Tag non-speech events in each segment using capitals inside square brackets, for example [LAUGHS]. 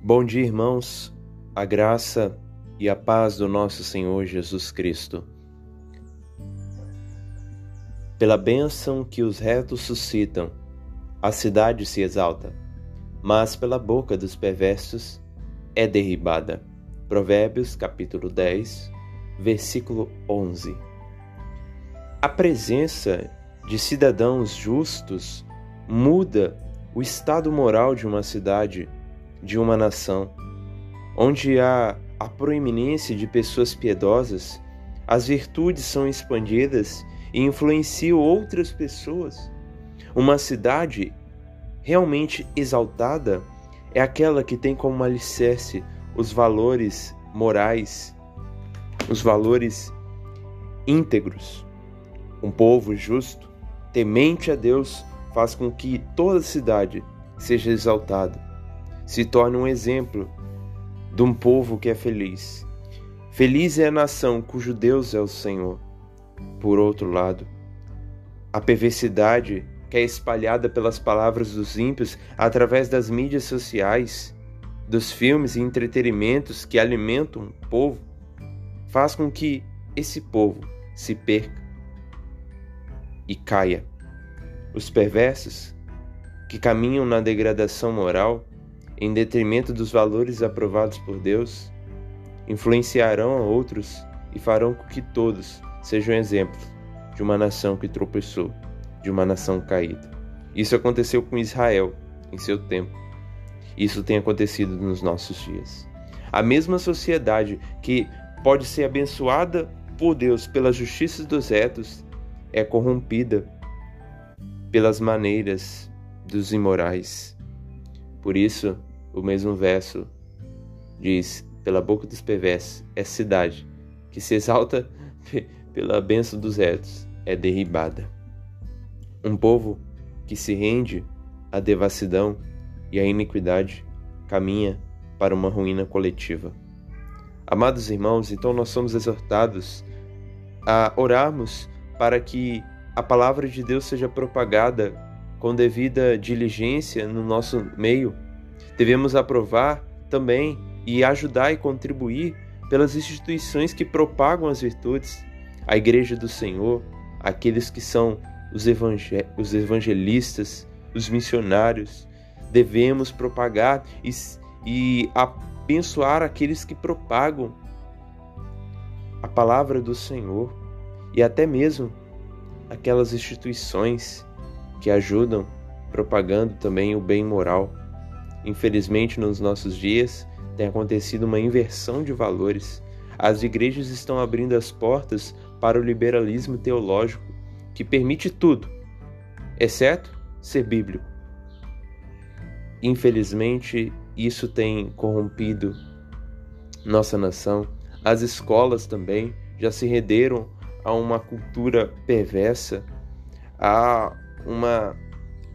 Bom dia, irmãos. A graça e a paz do nosso Senhor Jesus Cristo. Pela bênção que os retos suscitam, a cidade se exalta, mas pela boca dos perversos é derribada. Provérbios capítulo 10, versículo 11. A presença de cidadãos justos muda o estado moral de uma cidade de uma nação. Onde há a proeminência de pessoas piedosas, as virtudes são expandidas e influenciam outras pessoas. Uma cidade realmente exaltada é aquela que tem como alicerce os valores morais, os valores íntegros. Um povo justo, temente a Deus, faz com que toda cidade seja exaltada se torna um exemplo de um povo que é feliz. Feliz é a nação cujo Deus é o Senhor. Por outro lado, a perversidade que é espalhada pelas palavras dos ímpios através das mídias sociais, dos filmes e entretenimentos que alimentam o povo, faz com que esse povo se perca e caia. Os perversos, que caminham na degradação moral, em detrimento dos valores aprovados por Deus, influenciarão a outros e farão com que todos sejam exemplos de uma nação que tropeçou, de uma nação caída. Isso aconteceu com Israel em seu tempo. Isso tem acontecido nos nossos dias. A mesma sociedade que pode ser abençoada por Deus pela justiça dos retos é corrompida pelas maneiras dos imorais. Por isso, o mesmo verso diz: Pela boca dos perversos é cidade, que se exalta [LAUGHS] pela benção dos retos, é derribada. Um povo que se rende à devassidão e à iniquidade caminha para uma ruína coletiva. Amados irmãos, então nós somos exortados a orarmos para que a palavra de Deus seja propagada com devida diligência no nosso meio Devemos aprovar também e ajudar e contribuir pelas instituições que propagam as virtudes, a Igreja do Senhor, aqueles que são os, evangel os evangelistas, os missionários. Devemos propagar e, e abençoar aqueles que propagam a palavra do Senhor e até mesmo aquelas instituições que ajudam propagando também o bem moral. Infelizmente, nos nossos dias, tem acontecido uma inversão de valores. As igrejas estão abrindo as portas para o liberalismo teológico, que permite tudo, exceto ser bíblico. Infelizmente, isso tem corrompido nossa nação. As escolas também já se renderam a uma cultura perversa, a uma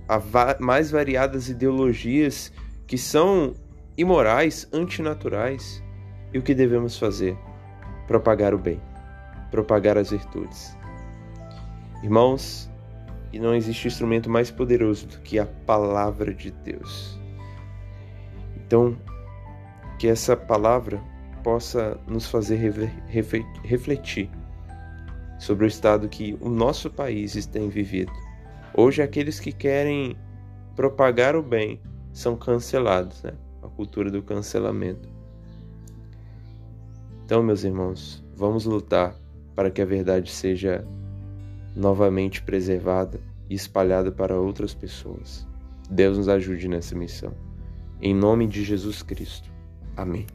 a mais variadas ideologias que são imorais, antinaturais. E o que devemos fazer? Propagar o bem, propagar as virtudes. Irmãos, e não existe instrumento mais poderoso do que a palavra de Deus. Então, que essa palavra possa nos fazer refletir sobre o estado que o nosso país tem vivido. Hoje, aqueles que querem propagar o bem são cancelados, né? A cultura do cancelamento. Então, meus irmãos, vamos lutar para que a verdade seja novamente preservada e espalhada para outras pessoas. Deus nos ajude nessa missão. Em nome de Jesus Cristo. Amém.